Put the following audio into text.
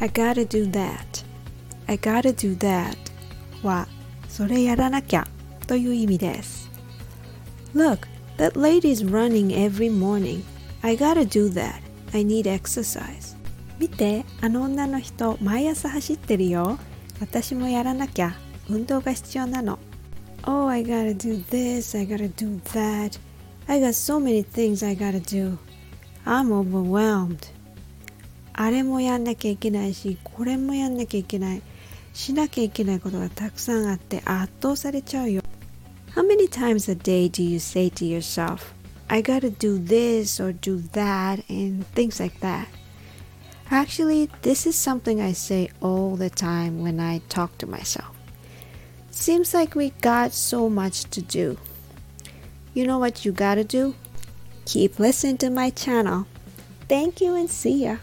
I gotta do that I gotta do that はそれやらなきゃという意味です Look, that lady's running every morning I gotta do that I need exercise 見て、あの女の人毎朝走ってるよ私もやらなきゃ運動が必要なの Oh, I gotta do this, I gotta do that I got so many things I gotta do I'm overwhelmed あれもやんなきゃいけないしこれもやんなきゃいけないしなきゃいけないことがたくさんあって圧倒されちゃうよ How many times a day do you say to yourself I gotta do this or do that and things like that Actually, this is something I say all the time when I talk to myself. Seems like we got so much to do. You know what you gotta do? Keep listening to my channel. Thank you and see ya.